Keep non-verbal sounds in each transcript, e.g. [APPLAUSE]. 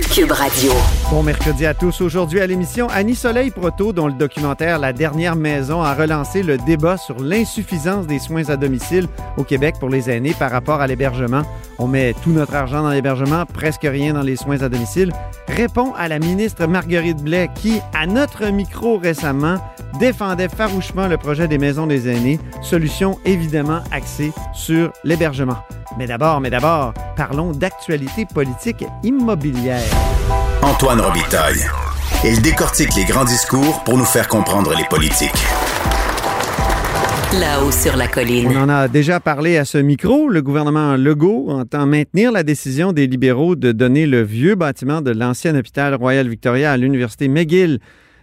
Cube Radio. Bon mercredi à tous. Aujourd'hui à l'émission, Annie Soleil Proto, dont le documentaire La dernière maison a relancé le débat sur l'insuffisance des soins à domicile au Québec pour les aînés par rapport à l'hébergement. On met tout notre argent dans l'hébergement, presque rien dans les soins à domicile. Répond à la ministre Marguerite Blais qui, à notre micro récemment, défendait farouchement le projet des maisons des aînés, solution évidemment axée sur l'hébergement. Mais d'abord, mais d'abord, parlons d'actualité politique immobilière. Antoine Robitaille. Il décortique les grands discours pour nous faire comprendre les politiques. Là-haut sur la colline. On en a déjà parlé à ce micro. Le gouvernement Legault entend maintenir la décision des libéraux de donner le vieux bâtiment de l'ancien hôpital Royal Victoria à l'Université McGill.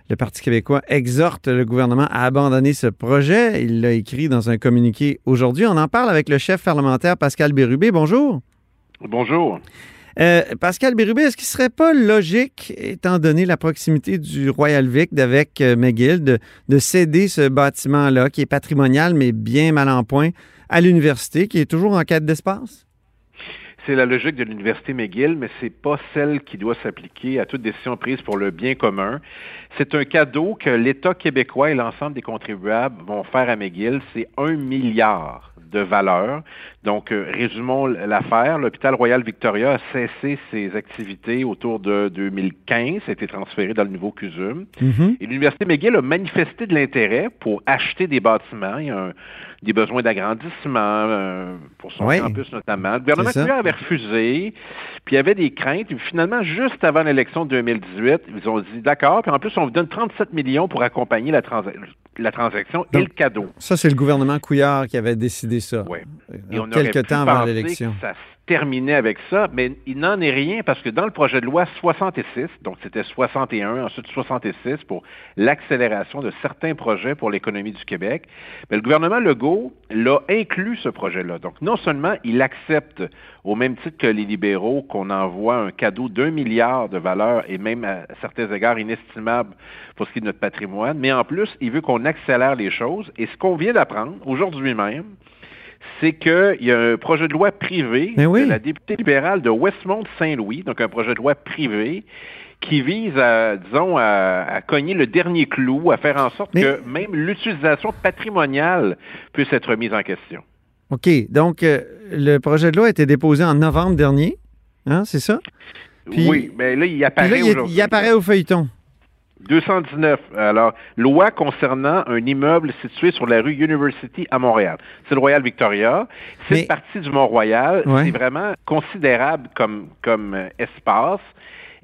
Le Parti québécois exhorte le gouvernement à abandonner ce projet. Il l'a écrit dans un communiqué aujourd'hui. On en parle avec le chef parlementaire Pascal Bérubé. Bonjour. Bonjour. Euh, Pascal Bérubé, est-ce qu'il ne serait pas logique, étant donné la proximité du Royal Vic avec euh, McGill, de, de céder ce bâtiment-là, qui est patrimonial, mais bien mal en point, à l'université, qui est toujours en quête d'espace? C'est la logique de l'Université McGill, mais c'est pas celle qui doit s'appliquer à toute décision prise pour le bien commun. C'est un cadeau que l'État québécois et l'ensemble des contribuables vont faire à McGill. C'est un milliard de valeur. Donc, euh, résumons l'affaire. L'hôpital Royal Victoria a cessé ses activités autour de 2015. Ça a été transféré dans le nouveau CUSUM. Mhm. Et l'Université McGill a manifesté de l'intérêt pour acheter des bâtiments. Il y a un- des besoins d'agrandissement euh, pour son Oui. campus notamment. Le gouvernement avait refusé. Puis il y avait des craintes. Finalement, juste avant l'élection de 2018, ils ont dit d'accord. Puis en plus, on vous donne 37 millions pour accompagner la, transa- la transaction et le cadeau? Ça, c'est le gouvernement Couillard qui avait décidé ça. Ouais. Et on aurait quelques temps avant l'élection. ça se terminait avec ça, mais il n'en est rien parce que dans le projet de loi 66, donc c'était 61, ensuite 66 pour l'accélération de certains projets pour l'économie du Québec, le gouvernement Legault l'a inclus ce projet-là. Donc non seulement il accepte au même titre que les libéraux qu'on envoie un cadeau d'un milliard de valeur et même à certains égards inestimable pour ce qui est de notre patrimoine, mais en plus, il veut qu'on accélère les choses. Et ce qu'on vient d'apprendre aujourd'hui même, c'est qu'il y a un projet de loi privé oui. de la députée libérale de Westmont-Saint-Louis, donc un projet de loi privé qui vise à, disons, à, à cogner le dernier clou, à faire en sorte Mais- que même l'utilisation patrimoniale puisse être mise en question. OK. Donc, euh, le projet de loi a été déposé en novembre dernier. Hein, c'est ça? Puis- oui, mais là, il apparaît là, il apparaît au feuilleton. 219. Alors, loi concernant un immeuble situé sur la rue University à Montréal. C'est le Royal Victoria. C'est Mais- partie du Mont-Royal. Ouais. C'est vraiment considérable comme, comme euh, espace.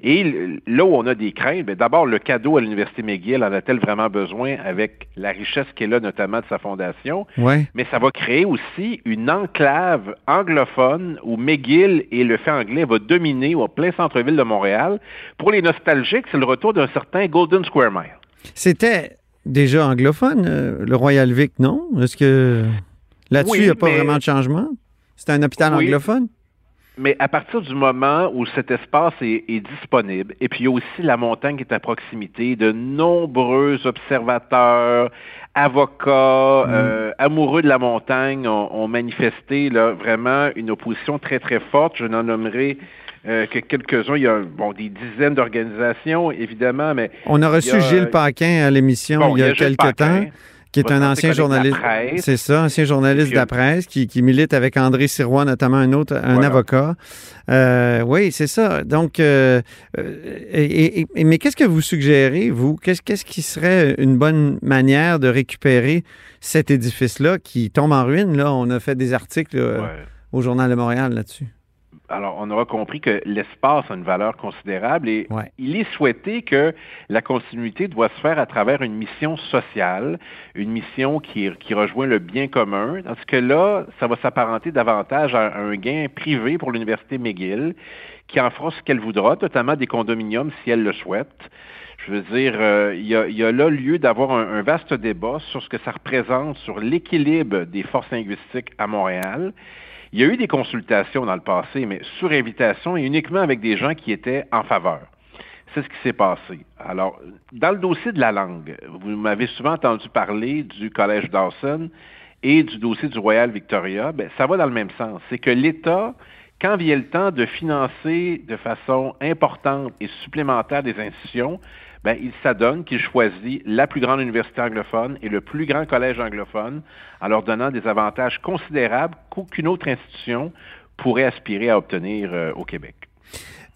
Et là où on a des craintes, ben, d'abord, le cadeau à l'Université McGill en a-t-elle vraiment besoin avec la richesse qu'elle a notamment de sa fondation? Oui. Mais ça va créer aussi une enclave anglophone où McGill et le fait anglais va dominer au plein centre-ville de Montréal. Pour les nostalgiques, c'est le retour d'un certain Golden Square Mile. C'était déjà anglophone, euh, le Royal Vic, non? Est-ce que là-dessus, Oui, il n'y a pas mais- vraiment de changement? C'est un hôpital Oui. anglophone? Mais à partir du moment où cet espace est, est disponible, et puis il y a aussi la montagne qui est à proximité, de nombreux observateurs, avocats, euh, amoureux de la montagne ont, ont manifesté là, vraiment une opposition très très forte. Je n'en nommerai euh, que quelques-uns. Il y a bon, des dizaines d'organisations, évidemment, mais On a reçu a, Gilles Paquin à l'émission bon, il y a, quelques temps, qui est un ancien journaliste. C'est ça, ancien journaliste de la presse qui, qui milite avec André Sirois, notamment un autre, un Voilà. avocat. Euh, oui, c'est ça. Donc, euh, euh, et- et- et- mais qu'est-ce que vous suggérez, vous? Qu'est-ce qu'est-ce qui serait une bonne manière de récupérer cet édifice-là qui tombe en ruine? Là, on a fait des articles Ouais. au Journal de Montréal là-dessus. Alors, on aura compris que l'espace a une valeur considérable et Ouais. il est souhaité que la continuité doit se faire à travers une mission sociale, une mission qui, qui rejoint le bien commun. Dans ce que là, ça va s'apparenter davantage à un gain privé pour l'Université McGill, qui en fera ce qu'elle voudra, notamment des condominiums si elle le souhaite. Je veux dire, euh, il, y a, il y a là lieu d'avoir un, un vaste débat sur ce que ça représente sur l'équilibre des forces linguistiques à Montréal. Il y a eu des consultations dans le passé, mais sur invitation et uniquement avec des gens qui étaient en faveur. C'est ce qui s'est passé. Alors, dans le dossier de la langue, vous m'avez souvent entendu parler du Collège Dawson et du dossier du Royal Victoria. Ben, ça va dans le même sens. C'est que l'État, quand vient le temps de financer de façon importante et supplémentaire des institutions, ben, il s'adonne qu'il choisit la plus grande université anglophone et le plus grand collège anglophone en leur donnant des avantages considérables qu'aucune autre institution pourrait aspirer à obtenir euh, au Québec.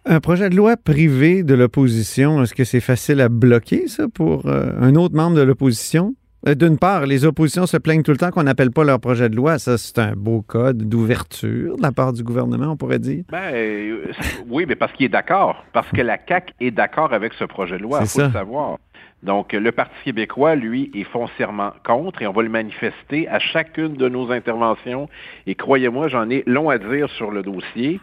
Un projet de loi privé de l'opposition, est-ce que c'est facile à bloquer, ça, pour euh, un autre membre de l'opposition? Euh, d'une part, les oppositions se plaignent tout le temps qu'on n'appelle pas leur projet de loi. Ça, c'est un beau code d'ouverture de la part du gouvernement, on pourrait dire. Ben, euh, oui, mais parce qu'il est d'accord. Parce que la CAQ est d'accord avec ce projet de loi, il faut le savoir. Donc, le Parti québécois, lui, est foncièrement contre et on va le manifester à chacune de nos interventions. Et croyez-moi, j'en ai long à dire sur le dossier.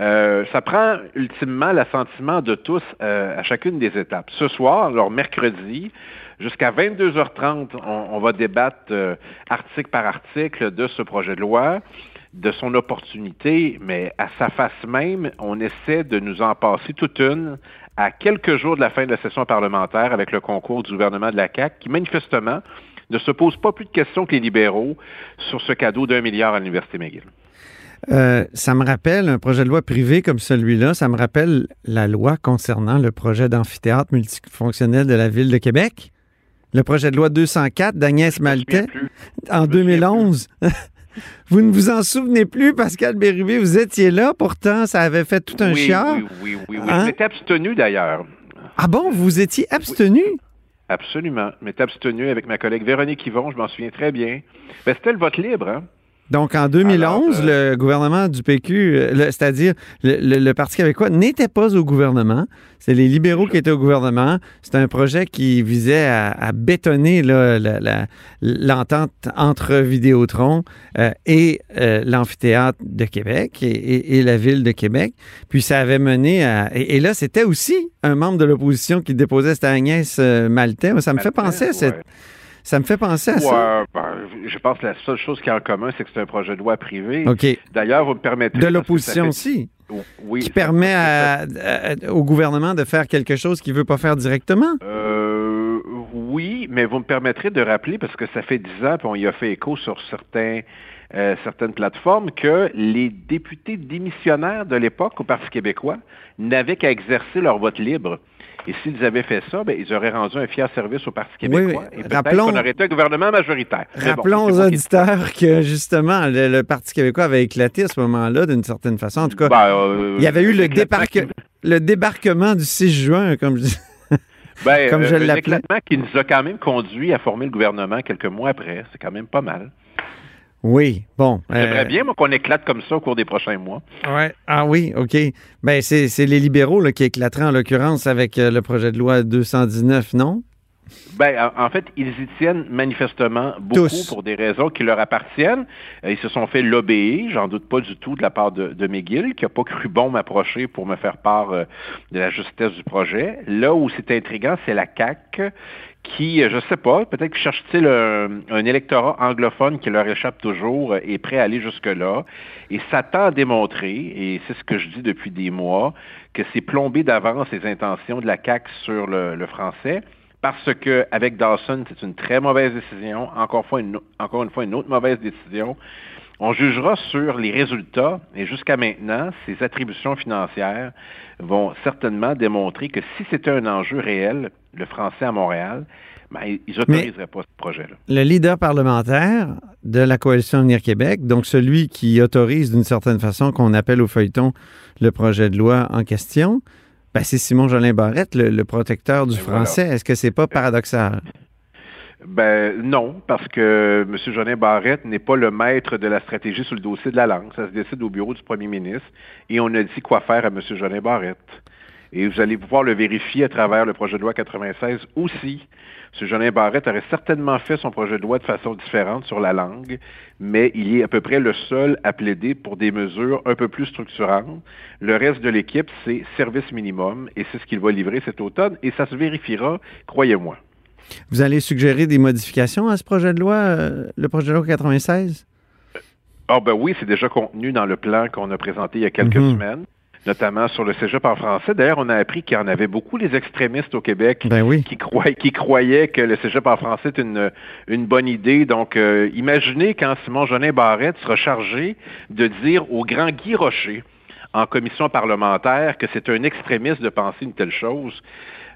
Euh, ça prend ultimement l'assentiment de tous à chacune des étapes. Ce soir, alors mercredi, Jusqu'à 22h30, on, va débattre euh, article par article de ce projet de loi, de son opportunité, mais à sa face même, on essaie de nous en passer toute une à quelques jours de la fin de la session parlementaire avec le concours du gouvernement de la CAQ, qui manifestement ne se pose pas plus de questions que les libéraux sur ce cadeau d'un milliard à l'Université McGill. Euh, ça me rappelle un projet de loi privé comme celui-là, ça me rappelle la loi concernant le projet d'amphithéâtre multifonctionnel de la Ville de Québec le projet de loi 204 d'Agnès Maltais en 2011. [LAUGHS] vous ne vous en souvenez plus, Pascal Bérubé, vous étiez là, pourtant ça avait fait tout un oui, Oui, oui, oui, oui. Hein? abstenu d'ailleurs. Ah bon, vous étiez abstenu? Absolument. Je m'étais abstenu avec ma collègue Véronique Yvon, je m'en souviens très bien. Ben, c'était le vote libre, hein? Donc, en 2011, euh, le gouvernement du PQ, euh, c'est-à-dire le, Parti québécois, n'était pas au gouvernement. C'est les libéraux qui étaient au gouvernement. C'était un projet qui visait à, bétonner l'entente entre Vidéotron euh, et l'amphithéâtre de Québec et, la ville de Québec. Puis ça avait mené à... Et, là, c'était aussi un membre de l'opposition qui déposait, c'était Agnès Maltais. Ça me fait penser à cette... Ça me fait penser à ça. Ben, je pense que la seule chose qui est en commun, c'est que c'est un projet de loi privé. D'ailleurs, vous me permettez... De l'opposition aussi. Oui. Qui permet au gouvernement de faire quelque chose qu'il ne veut pas faire directement. Euh, oui, mais vous me permettrez de rappeler, parce que ça fait dix ans, puis on y a fait écho sur certains... Euh, certaines plateformes que les députés démissionnaires de l'époque au Parti québécois n'avaient qu'à exercer leur vote libre. Et s'ils avaient fait ça, ben, ils auraient rendu un fier service au Parti québécois. et peut-être qu'on aurait été un gouvernement majoritaire. Rappelons aux auditeurs que, justement, le, Parti québécois avait éclaté à ce moment-là, d'une certaine façon. En tout cas, ben, euh, il y avait eu le, le débarquement du 6 juin, comme je dis. [LAUGHS] Ben, comme je euh, qui nous a quand même conduit à former le gouvernement quelques mois après. C'est quand même pas mal. Oui, bon. J'aimerais euh, bien, moi, qu'on éclate comme ça au cours des prochains mois. Ouais. Ah oui, OK. Ben, c'est les libéraux qui éclateraient, en l'occurrence, avec euh, le projet de loi 219, non? Ben, en fait, ils y tiennent manifestement beaucoup pour des raisons qui leur appartiennent. Euh, ils se sont fait l'obéir, j'en doute pas du tout, de la part de, de McGill, qui n'a pas cru bon m'approcher pour me faire part de la justesse du projet. Là où c'est intriguant, c'est la CAQ qui, euh, je sais pas, peut-être cherche-t-il un, électorat anglophone qui leur échappe toujours et euh, prêt à aller jusque-là, et s'attend à démontrer, et c'est ce que je dis depuis des mois, que c'est plombé d'avance les intentions de la CAQ sur le, français, parce que avec Dawson, c'est une très mauvaise décision, encore, fois encore une fois une autre mauvaise décision. On jugera sur les résultats et jusqu'à maintenant, ces attributions financières vont certainement démontrer que si c'était un enjeu réel, le français à Montréal, ben, ils n'autoriseraient pas ce projet-là. Le leader parlementaire de la Coalition Avenir Québec, donc celui qui autorise d'une certaine façon qu'on appelle au feuilleton le projet de loi en question, ben, c'est Simon Jolin Barrette, le, protecteur du français. Est-ce que c'est pas paradoxal? Ben non, parce que M. Jolin Barrette n'est pas le maître de la stratégie sur le dossier de la langue. Ça se décide au bureau du premier ministre et on a dit quoi faire à M. Jolin Barrette. Et vous allez pouvoir le vérifier à travers le projet de loi 96 aussi. M. Jolin Barrette aurait certainement fait son projet de loi de façon différente sur la langue, mais il est à peu près le seul à plaider pour des mesures un peu plus structurantes. Le reste de l'équipe, c'est service minimum, et c'est ce qu'il va livrer cet automne, et ça se vérifiera, croyez-moi. Vous allez suggérer des modifications à ce projet de loi, euh, le projet de loi 96? Ah ben oui, c'est déjà contenu dans le plan qu'on a présenté il y a quelques Mhm. semaines, notamment sur le cégep en français. D'ailleurs, on a appris qu'il y en avait beaucoup, les extrémistes au Québec, Ben oui. qui, croyaient, qui croyaient que le cégep en français est une, une bonne idée. Donc, euh, imaginez quand Simon Jolin Barrette sera chargé de dire au grand Guy Rocher, en commission parlementaire, que c'est un extrémiste de penser une telle chose.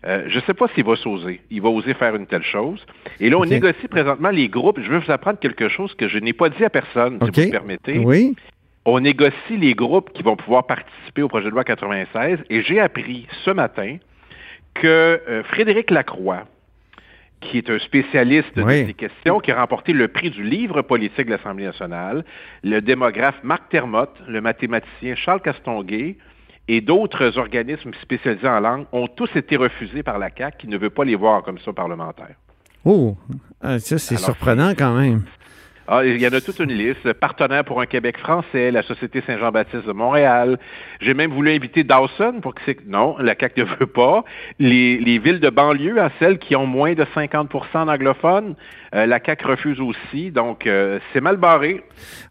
Euh, je ne sais pas s'il va s'oser. Il va oser faire une telle chose. Et là, on négocie présentement les groupes. Je vais vous apprendre quelque chose que je n'ai pas dit à personne, si vous me permettez. Oui. On négocie les groupes qui vont pouvoir participer au projet de loi 96 et j'ai appris ce matin que euh, Frédéric Lacroix, qui est un spécialiste Oui. de ces questions, qui a remporté le prix du livre politique de l'Assemblée nationale, le démographe Marc Termotte, le mathématicien Charles Castonguay et d'autres organismes spécialisés en langue ont tous été refusés par la CAQ qui ne veut pas les voir en commission parlementaire. Oh, ah, ça, c'est surprenant quand même. Ah, il y en a toute une liste. Partenaire pour un Québec français, la Société Saint-Jean-Baptiste de Montréal. J'ai même voulu inviter Dawson pour que c'est... Non, la CAQ ne veut pas. Les, les villes de banlieue, à celles qui ont moins de 50% d'anglophones, euh, la CAQ refuse aussi. Donc, euh, c'est mal barré.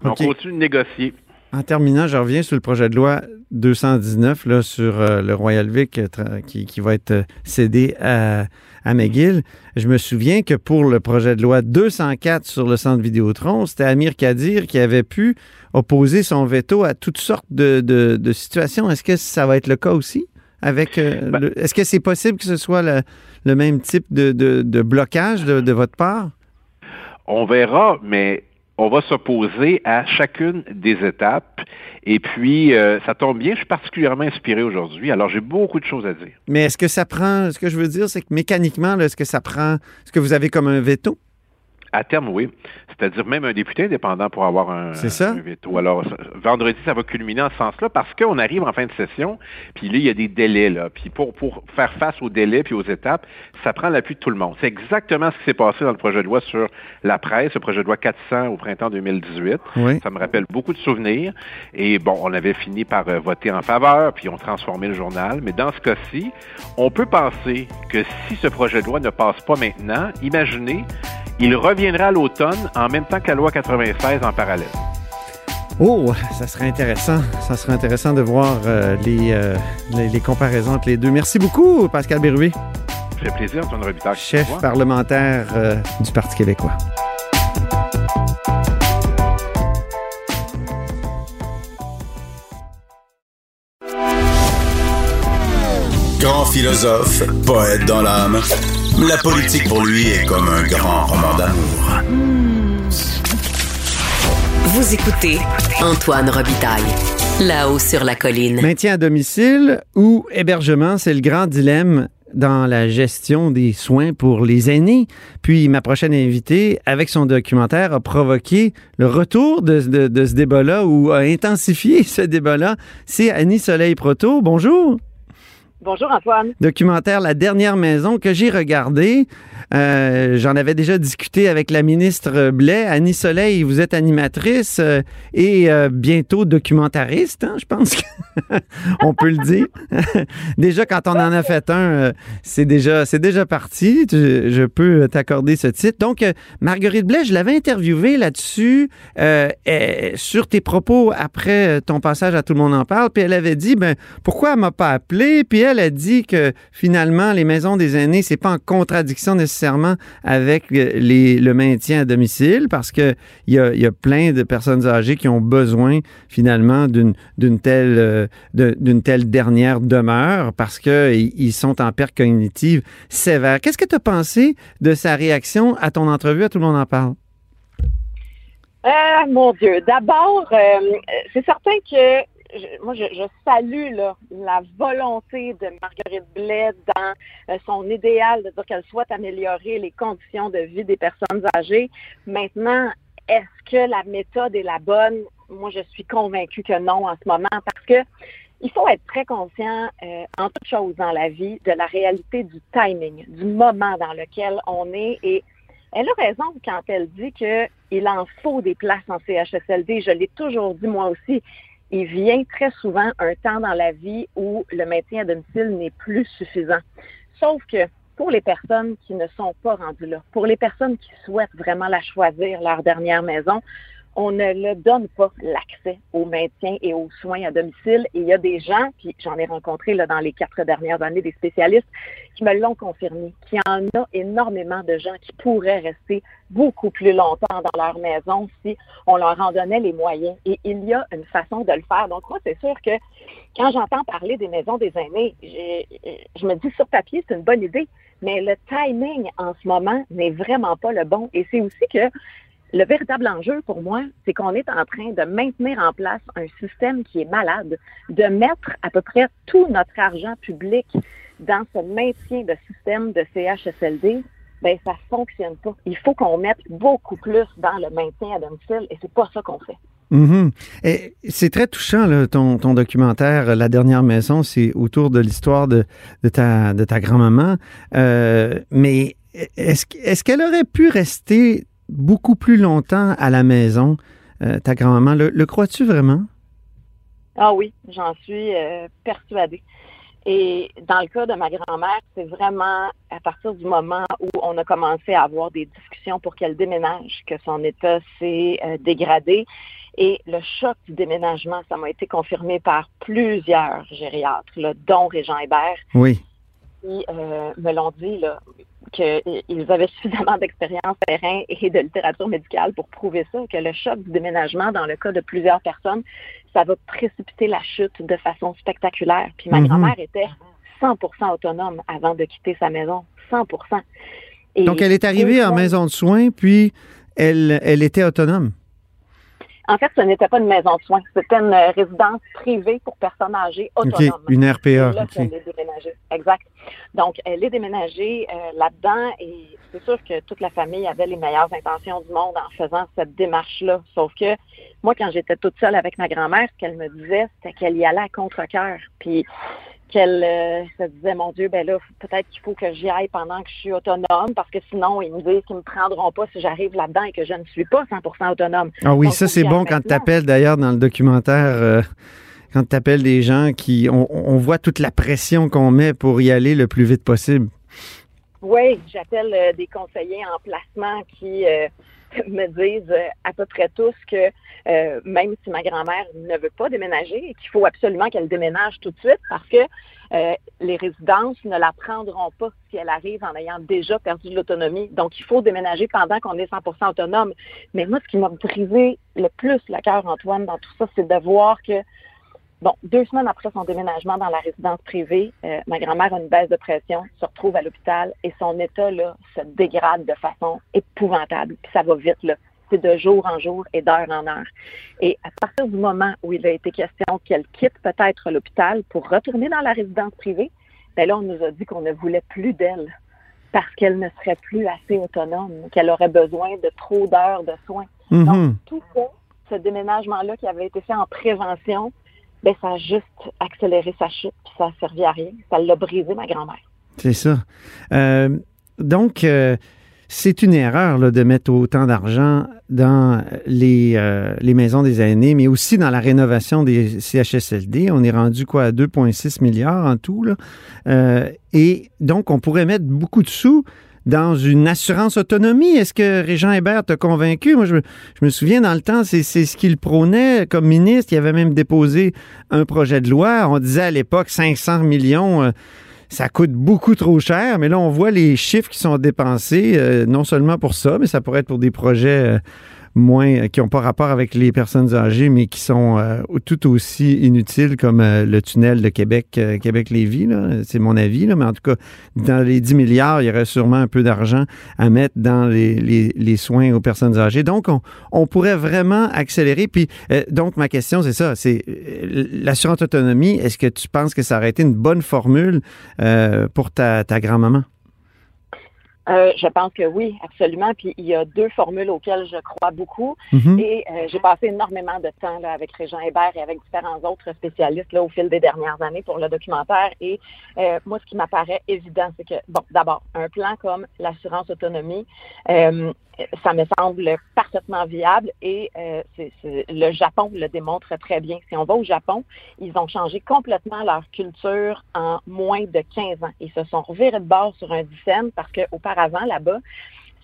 On continue de négocier. En terminant, je reviens sur le projet de loi 219 là, sur euh, le Royal Vic euh, qui, qui va être euh, cédé à, à McGill. Je me souviens que pour le projet de loi 204 sur le centre Vidéotron, c'était Amir Kadir qui avait pu opposer son veto à toutes sortes de, de- de situations. Est-ce que ça va être le cas aussi? Avec, euh, Ben- Est-ce que c'est possible que ce soit le, le même type de, de- de blocage de, de votre part? On verra, mais on va s'opposer à chacune des étapes. Et puis, euh, ça tombe bien, je suis particulièrement inspiré aujourd'hui. Alors, j'ai beaucoup de choses à dire. Mais est-ce que ça prend, ce que je veux dire, c'est que mécaniquement, est-ce que ça prend, est-ce que vous avez comme un veto? À terme, oui. C'est-à-dire même un député indépendant pour avoir un, C'est ça. un veto. Alors, vendredi, ça va culminer en ce sens-là parce qu'on arrive en fin de session, puis là, il y a des délais. Là. Puis pour, pour faire face aux délais puis aux étapes, ça prend l'appui de tout le monde. C'est exactement ce qui s'est passé dans le projet de loi sur la presse, le projet de loi 400 au printemps 2018. Oui. Ça me rappelle beaucoup de souvenirs. Et bon, on avait fini par euh, voter en faveur, puis on transformé le journal. Mais dans ce cas-ci, on peut penser que si ce projet de loi ne passe pas maintenant, imaginez, il reviendra à l'automne en même temps que la loi 96 en parallèle. Oh, ça serait intéressant. Ça serait intéressant de voir euh, les, euh, les, les comparaisons entre les deux. Merci beaucoup, Pascal Bérubé, Ça fait plaisir, Antoine Robitaille. Chef parlementaire euh, du Parti québécois. Grand philosophe, poète dans l'âme, la politique pour lui est comme un grand roman d'amour. Vous écoutez Antoine Robitaille, là-haut sur la colline. Maintien à domicile ou hébergement, c'est le grand dilemme dans la gestion des soins pour les aînés. Puis ma prochaine invitée, avec son documentaire, a provoqué le retour de, de- de ce débat-là ou a intensifié [LAUGHS] ce débat-là. C'est Annie Soleil Proto. Bonjour. Bonjour Antoine. documentaire La dernière maison que j'ai regardé. Euh, J'en avais déjà discuté avec la ministre Blais. Annie Soleil, vous êtes animatrice euh, et euh, bientôt documentariste, hein, je pense qu'on [LAUGHS] peut le dire. [LAUGHS] déjà, quand on en a fait un, c'est déjà, déjà parti. Je peux t'accorder ce titre. Donc, Marguerite Blais, je l'avais interviewée là-dessus, sur tes propos après ton passage à Tout le monde en parle. Puis elle avait dit, ben, pourquoi elle m'a pas appelé? Puis a dit que finalement, les maisons des aînés, c'est pas en contradiction nécessairement avec euh, le maintien à domicile parce que il y a, plein de personnes âgées qui ont besoin finalement d'une euh, telle dernière demeure parce que i- ils sont en perte cognitive sévère. Qu'est-ce que tu as pensé de sa réaction à ton entrevue? À Tout le monde en parle? Euh, mon Dieu. D'abord, euh, c'est certain que moi, je, salue la volonté de Marguerite Blais dans euh, son idéal de dire qu'elle souhaite améliorer les conditions de vie des personnes âgées. Maintenant, est-ce que la méthode est la bonne? Moi, je suis convaincue que non en ce moment parce que il faut être très conscient euh, en toute chose dans la vie de la réalité du timing, du moment dans lequel on est et elle a raison quand elle dit qu'il en faut des places en CHSLD. Je l'ai toujours dit moi aussi. Il vient très souvent un temps dans la vie où le maintien à domicile n'est plus suffisant. Sauf que pour les personnes qui ne sont pas rendues là, pour les personnes qui souhaitent vraiment la choisir, leur dernière maison, on ne le donne pas l'accès au maintien et aux soins à domicile. Et il y a des gens, puis j'en ai rencontré là, dans les quatre dernières années des spécialistes, qui me l'ont confirmé, qu'il y en a énormément de gens qui pourraient rester beaucoup plus longtemps dans leur maison si on leur en donnait les moyens. Et il y a une façon de le faire. Donc moi, c'est sûr que quand j'entends parler des maisons des aînés, je me dis sur papier, c'est une bonne idée, mais le timing en ce moment n'est vraiment pas le bon. Et c'est aussi que le véritable enjeu pour moi, c'est qu'on est en train de maintenir en place un système qui est malade, de mettre à peu près tout notre argent public dans ce maintien de système de CHSLD. Ben, ça fonctionne pas. Il faut qu'on mette beaucoup plus dans le maintien à domicile et c'est pas ça qu'on fait. Mm-hmm. Et c'est très touchant, ton, documentaire La dernière maison, c'est autour de l'histoire de, ta, grand-maman. Euh, mais est-ce qu'elle aurait pu rester beaucoup plus longtemps à la maison, euh, ta grand-maman. Le, crois-tu vraiment? Ah oui, j'en suis euh, persuadée. Et dans le cas de ma grand-mère, c'est vraiment à partir du moment où on a commencé à avoir des discussions pour qu'elle déménage que son état s'est euh, dégradé. Et le choc du déménagement, ça m'a été confirmé par plusieurs gériatres, là, dont Régent Hébert. Oui. Qui me l'ont dit, là, qu'ils avaient [LAUGHS] suffisamment d'expérience terrain et de littérature médicale pour prouver ça, que le choc du déménagement, dans le cas de plusieurs personnes, ça va précipiter la chute de façon spectaculaire. Puis ma mhm. grand-mère était 100% autonome avant de quitter sa maison, 100%. Donc elle est arrivée en maison de soins, puis elle, elle était autonome. En fait, ce n'était pas une maison de soins, c'était une résidence privée pour personnes âgées autonomes. une RPA. Là, elle est déménagée. Exact. Donc, elle est déménagée euh, là-dedans et c'est sûr que toute la famille avait les meilleures intentions du monde en faisant cette démarche-là. Sauf que moi, quand j'étais toute seule avec ma grand-mère, ce qu'elle me disait, c'était qu'elle y allait à contre-cœur. Puis qu'elle euh, se disait, mon Dieu, ben là, peut-être qu'il faut que j'y aille pendant que je suis autonome, parce que sinon, ils me disent qu'ils ne me prendront pas si j'arrive là-dedans et que je ne suis pas 100% autonome. Ah oui, ça c'est bon quand tu appelles d'ailleurs dans le documentaire. Euh, quand tu appelles des gens qui. On, voit toute la pression qu'on met pour y aller le plus vite possible. Oui, j'appelle euh, des conseillers en placement qui [LAUGHS] me disent à peu près tous que euh, même si ma grand-mère ne veut pas déménager qu'il faut absolument qu'elle déménage tout de suite parce que euh, les résidences ne la prendront pas si elle arrive en ayant déjà perdu l'autonomie. Donc, il faut déménager pendant qu'on est 100% autonome. Mais moi, ce qui m'a brisé le plus le cœur, Antoine, dans tout ça, c'est de voir que Bon, deux semaines après son déménagement dans la résidence privée, euh, ma grand-mère a une baisse de pression, se retrouve à l'hôpital et son état là se dégrade de façon épouvantable. Puis ça va vite là c'est de jour en jour et d'heure en heure. Et à partir du moment où il a été question qu'elle quitte peut-être l'hôpital pour retourner dans la résidence privée, ben là, on nous a dit qu'on ne voulait plus d'elle parce qu'elle ne serait plus assez autonome, qu'elle aurait besoin de trop d'heures de soins. Mhm. Donc, tout ça, ce déménagement-là qui avait été fait en prévention, ben, ça a juste accéléré sa chute, puis ça a servi à rien. Ça l'a brisé, ma grand-mère. C'est ça. Euh, donc, euh, c'est une erreur de mettre autant d'argent dans les, euh, les maisons des aînés, mais aussi dans la rénovation des CHSLD. On est rendu quoi à 2,6 milliards en tout. Là. Et donc, on pourrait mettre beaucoup de sous dans une assurance autonomie. Est-ce que Régent Hébert t'a convaincu? Moi, je, me souviens, dans le temps, c'est ce qu'il prônait comme ministre. Il avait même déposé un projet de loi. On disait à l'époque 500 millions. Euh, ça coûte beaucoup trop cher, mais là, on voit les chiffres qui sont dépensés, euh, non seulement pour ça, mais ça pourrait être pour des projets euh, moins qui n'ont pas rapport avec les personnes âgées, mais qui sont euh, tout aussi inutiles comme euh, le tunnel de Québec, euh, Québec-Lévis. C'est mon avis, là, mais en tout cas, dans les 10 milliards, il y aurait sûrement un peu d'argent à mettre dans les, les, soins aux personnes âgées. Donc, on, on pourrait vraiment accélérer. Puis, donc, ma question, c'est ça, c'est l'assurance autonomie, est-ce que tu penses que ça aurait été une bonne formule pour ta, ta grand-maman? Euh, je pense que oui, absolument. Puis il y a deux formules auxquelles je crois beaucoup. Mhm. Et euh, j'ai passé énormément de temps là, avec Régent Hébert et avec différents autres spécialistes là, au fil des dernières années pour le documentaire. Et euh, moi, ce qui m'apparaît évident, c'est que, bon, d'abord, un plan comme l'assurance autonomie, ça me semble parfaitement viable et euh, le Japon le démontre très bien. Si on va au Japon, ils ont changé complètement leur culture en moins de 15 ans. Ils se sont revirés de bord sur un dixième parce qu'auparavant, là-bas,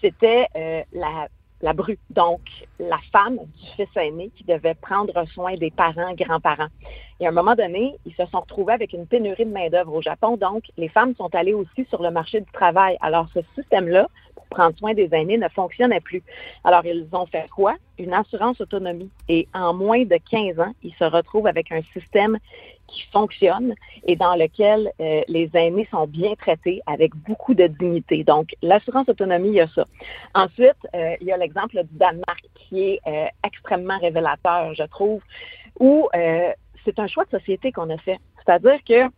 c'était euh, la la bru. Donc, la femme du fils aîné qui devait prendre soin des parents, grands-parents. Et à un moment donné, ils se sont retrouvés avec une pénurie de main-d'œuvre au Japon. Donc, les femmes sont allées aussi sur le marché du travail. Alors, ce système-là, pour prendre soin des aînés, ne fonctionnait plus. Alors, ils ont fait quoi? Une assurance autonomie. Et en moins de 15 ans, ils se retrouvent avec un système qui fonctionne et dans lequel euh, les aînés sont bien traités avec beaucoup de dignité. Donc, l'assurance autonomie, il y a ça. Ensuite, euh, il y a l'exemple du Danemark qui est euh, extrêmement révélateur, je trouve, où c'est un choix de société qu'on a fait. C'est-à-dire que,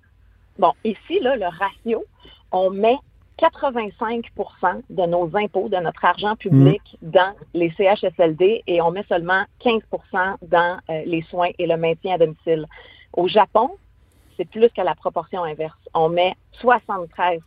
bon, ici, là, le ratio, on met 85% de nos impôts, de notre argent public mmh. dans les CHSLD et on met seulement 15% dans les soins et le maintien à domicile. Au Japon, c'est plus que la proportion inverse. On met 73%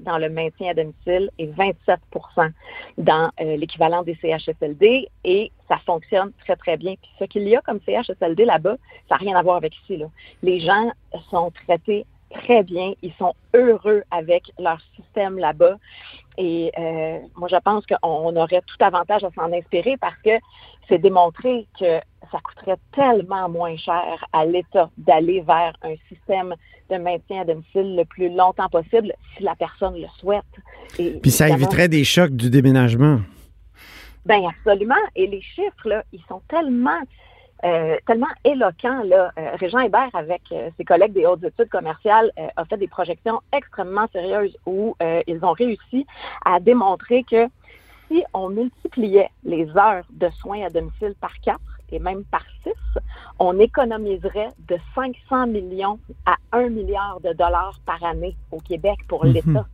dans le maintien à domicile et 27% dans euh, l'équivalent des CHSLD et ça fonctionne très, très bien. Puis ce qu'il y a comme CHSLD là-bas, ça n'a rien à voir avec ici. Là. Les gens sont traités très bien. Ils sont heureux avec leur système là-bas. Et euh, moi, je pense qu'on aurait tout avantage à s'en inspirer parce que c'est démontré que ça coûterait tellement moins cher à l'État d'aller vers un système de maintien à domicile le plus longtemps possible si la personne le souhaite. Et, Puis ça éviterait des chocs du déménagement. Bien, absolument. Et les chiffres, là, ils sont tellement euh, tellement éloquent. Là. Euh, Régent Hébert, avec euh, ses collègues des hautes études commerciales, a fait des projections extrêmement sérieuses où ils ont réussi à démontrer que si on multipliait les heures de soins à domicile par quatre et même par six, on économiserait de 500 millions à 1 milliard de dollars par année au Québec pour mhm. l'État.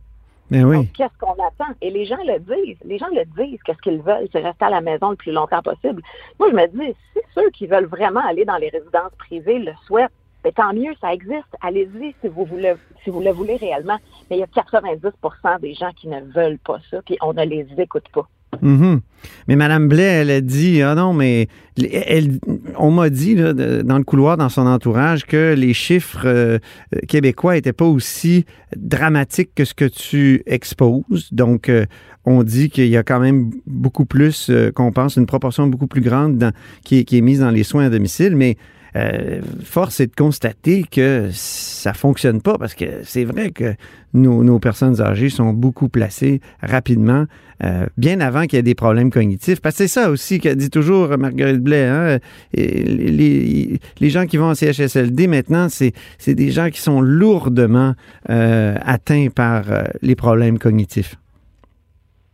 Mais. Qu'est-ce qu'on attend? Et les gens le disent. Les gens le disent. Qu'est-ce qu'ils veulent? C'est rester à la maison le plus longtemps possible. Moi, je me dis, si ceux qui veulent vraiment aller dans les résidences privées le souhaitent, ben, tant mieux, ça existe. Allez-y si vous voulez, si vous le voulez réellement. Mais il y a 90% des gens qui ne veulent pas ça, puis on ne les écoute pas. Mhm. Mais Mme Blais, elle a dit, ah non, mais elle, on m'a dit dans le couloir, dans son entourage, que les chiffres euh, québécois n'étaient pas aussi dramatiques que ce que tu exposes. Donc, euh, on dit qu'il y a quand même beaucoup plus euh, qu'on pense, une proportion beaucoup plus grande qui, qui, est mise dans les soins à domicile. Mais euh, force est de constater que ça fonctionne pas parce que c'est vrai que nos, personnes âgées sont beaucoup placées rapidement, euh, bien avant qu'il y ait des problèmes cognitifs. Parce que c'est ça aussi qu'a dit toujours Marguerite Blais. Hein, les, gens qui vont en CHSLD maintenant, c'est des gens qui sont lourdement euh, atteints par les problèmes cognitifs.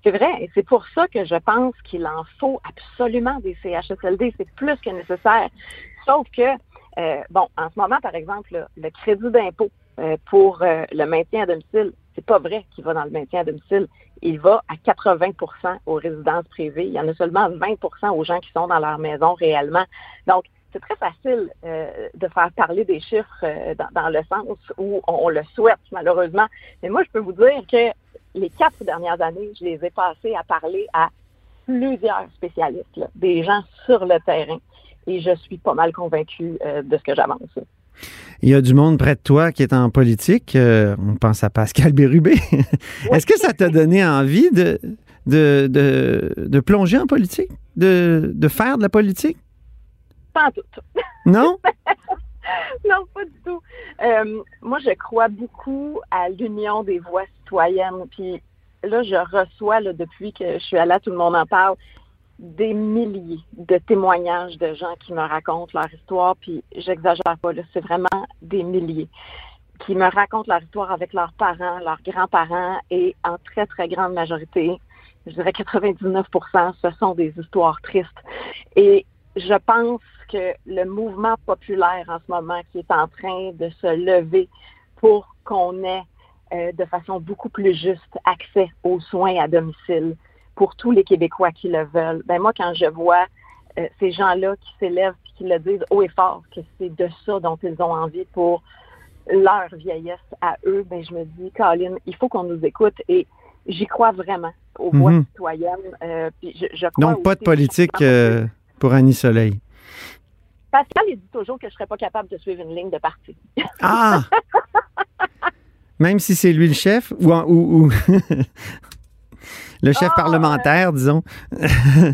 C'est vrai, et c'est pour ça que je pense qu'il en faut absolument des CHSLD. C'est plus que nécessaire. Sauf que, euh, bon, en ce moment, par exemple, le crédit d'impôt euh, pour euh, le maintien à domicile, c'est pas vrai qu'il va dans le maintien à domicile. Il va à 80% aux résidences privées. Il y en a seulement 20% aux gens qui sont dans leur maison réellement. Donc, c'est très facile de faire parler des chiffres dans, le sens où on, le souhaite, malheureusement. Mais moi, je peux vous dire que les quatre dernières années, je les ai passées à parler à plusieurs spécialistes, des gens sur le terrain et je suis pas mal convaincue euh, de ce que j'avance. Il y a du monde près de toi qui est en politique. Euh, on pense à Pascal Bérubé. [LAUGHS] Est-ce que ça t'a donné envie de, de, de, plonger en politique? De, de faire de la politique? Pas en tout. [LAUGHS] Non? non, pas du tout. Euh, moi, je crois beaucoup à l'union des voix citoyennes. Puis là, je reçois, là, depuis que je suis là, tout le monde en parle, des milliers de témoignages de gens qui me racontent leur histoire, puis j'exagère pas, c'est vraiment des milliers qui me racontent leur histoire avec leurs parents, leurs grands-parents, et en très, très grande majorité, je dirais 99% ce sont des histoires tristes. Et je pense que le mouvement populaire en ce moment qui est en train de se lever pour qu'on ait euh, de façon beaucoup plus juste accès aux soins à domicile, pour tous les Québécois qui le veulent. Ben moi, quand je vois euh, ces gens-là qui s'élèvent et qui le disent haut et fort, que c'est de ça dont ils ont envie pour leur vieillesse à eux, ben je me dis, Colin, il faut qu'on nous écoute et j'y crois vraiment aux voix mhm. citoyennes. Euh, Donc, pas de politique euh, pour Annie Soleil. Pascal, il dit toujours que je ne serais pas capable de suivre une ligne de parti. Ah! [LAUGHS] Même si c'est lui le chef ou, ou, [LAUGHS] le chef Ah, parlementaire, disons. Euh,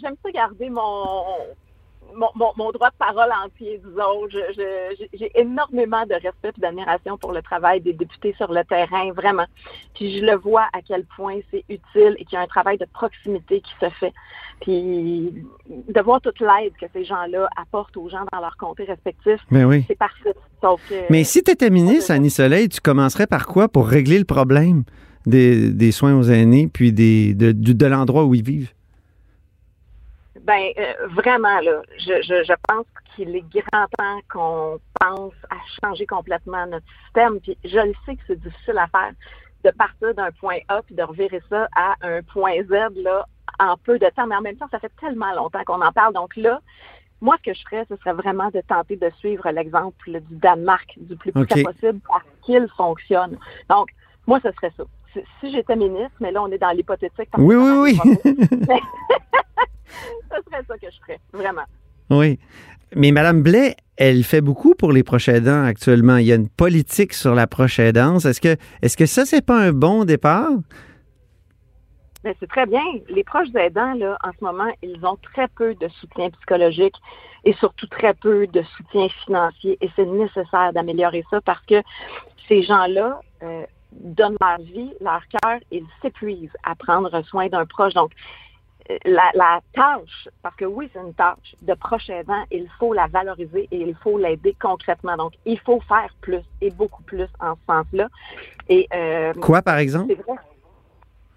J'aime ça garder mon, mon, mon- mon droit de parole entier, disons. J'ai énormément de respect et d'admiration pour le travail des députés sur le terrain, vraiment. Puis je le vois à quel point c'est utile et qu'il y a un travail de proximité qui se fait. Puis de voir toute l'aide que ces gens-là apportent aux gens dans leurs comtés respectifs, Ben oui. c'est parfait. Sauf que, Mais si tu étais ministre, Annie Soleil, tu commencerais par quoi pour régler le problème? Des, des soins aux aînés puis des, de, du- de l'endroit où ils vivent? Ben, euh, vraiment, là, je, je, je pense qu'il est grand temps qu'on pense à changer complètement notre système. Puis je le sais que c'est difficile à faire, de partir d'un point A puis de revirer ça à un point Z, là, en peu de temps. Mais en même temps, ça fait tellement longtemps qu'on en parle. Donc là, moi, ce que je ferais, ce serait vraiment de tenter de suivre l'exemple du Danemark du plus près possible parce qu'il fonctionne. Donc, moi, ce serait ça. Si, si j'étais ministre, mais là, on est dans l'hypothétique. Oui, oui, ça oui. ce [LAUGHS] [LAUGHS] serait ça que je ferais, vraiment. Oui. Mais Mme Blais, elle fait beaucoup pour les proches aidants actuellement. Il y a une politique sur la proche aidance. Est-ce que, est-ce que ça, c'est pas un bon départ? C'est très bien. Les proches aidants, là, en ce moment, ils ont très peu de soutien psychologique et surtout très peu de soutien financier. Et c'est nécessaire d'améliorer ça parce que ces gens-là euh, donnent leur vie, leur cœur, ils s'épuisent à prendre soin d'un proche. Donc, euh, la, la tâche, parce que oui, c'est une tâche de proche aidant, il faut la valoriser et il faut l'aider concrètement. Donc, il faut faire plus et beaucoup plus en ce sens-là. Et euh, Quoi, par exemple? c'est vrai.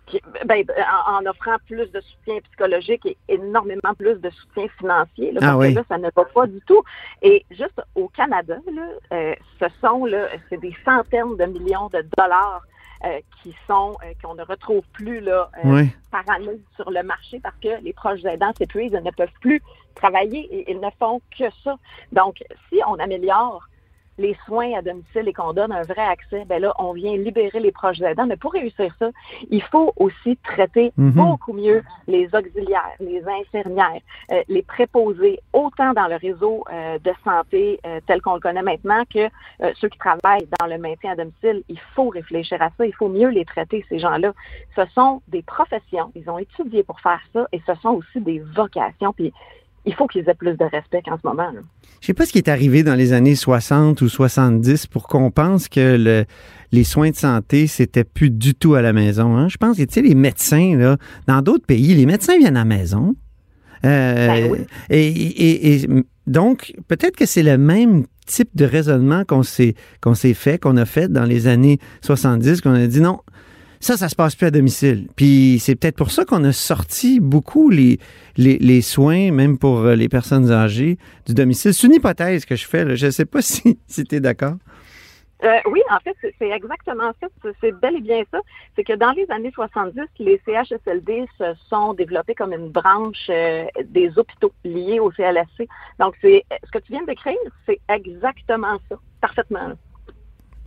Qui- Ben, en, en offrant plus de soutien psychologique et énormément plus de soutien financier. Là, Ah parce oui. que là, ça ne va pas du tout. Et juste au Canada, là, euh, ce sont là, c'est des centaines de millions de dollars euh, qui sont euh, qu'on ne retrouve plus là, euh, Oui. par année sur le marché parce que les proches aidants s'épuisent, ils ne peuvent plus travailler et ils ne font que ça. Donc, si on améliore les soins à domicile et qu'on donne un vrai accès, ben là, on vient libérer les proches aidants. Mais pour réussir ça, il faut aussi traiter Mhm. beaucoup mieux les auxiliaires, les infirmières, euh, les préposés, autant dans le réseau euh, de santé euh, tel qu'on le connaît maintenant que euh, ceux qui travaillent dans le maintien à domicile. Il faut réfléchir à ça. Il faut mieux les traiter, ces gens-là. Ce sont des professions. Ils ont étudié pour faire ça et ce sont aussi des vocations. Puis il faut qu'ils aient plus de respect qu'en ce moment. là. Je sais pas ce qui est arrivé dans les années 60 ou 70 pour qu'on pense que le- les soins de santé, c'était plus du tout à la maison. hein. Je pense que, tu sais, les médecins, là, dans d'autres pays, les médecins viennent à la maison. Euh, Ben oui. et, et- et donc, peut-être que c'est le même type de raisonnement qu'on s'est, qu'on s'est fait, qu'on a fait dans les années 70, qu'on a dit non, ça, ça se passe plus à domicile. Puis c'est peut-être pour ça qu'on a sorti beaucoup les, les, soins, même pour euh, les personnes âgées, du domicile. C'est une hypothèse que je fais. Je ne sais pas [LAUGHS] si, si tu es d'accord. Euh, oui, en fait, c'est- exactement ça. C'est- C'est bel et bien ça. C'est que dans les années 70, les CHSLD se sont développés comme une branche euh, des hôpitaux liés au CLSC. Donc, c'est ce que tu viens de décrire, c'est exactement ça, parfaitement.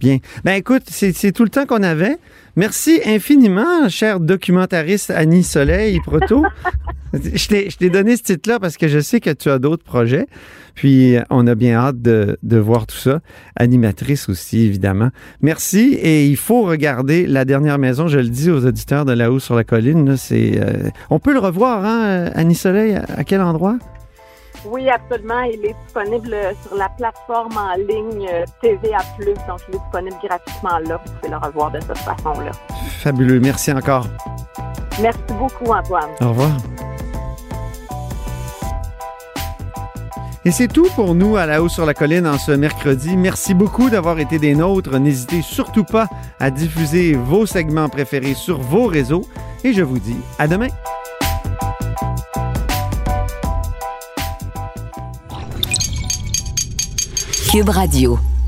Bien. Ben écoute, c'est tout le temps qu'on avait. Merci infiniment, cher documentariste Annie Soleil Proto. [LAUGHS] je t'ai donné ce titre-là parce que je sais que tu as d'autres projets. Puis euh, on a bien hâte de, voir tout ça. Animatrice aussi, évidemment. Merci. Et il faut regarder La Dernière Maison. Je le dis aux auditeurs de là-haut sur la colline. euh, on peut le revoir, hein, Annie Soleil? À quel endroit? Oui, absolument. Il est disponible sur la plateforme en ligne euh, TVA+. Donc, il est disponible gratuitement là. Vous pouvez le revoir de cette façon-là. Fabuleux. Merci encore. Merci beaucoup, Antoine. Au revoir. Et c'est tout pour nous à la haut sur la colline en ce mercredi. Merci beaucoup d'avoir été des nôtres. N'hésitez surtout pas à diffuser vos segments préférés sur vos réseaux. Et je vous dis à demain. Cube Radio.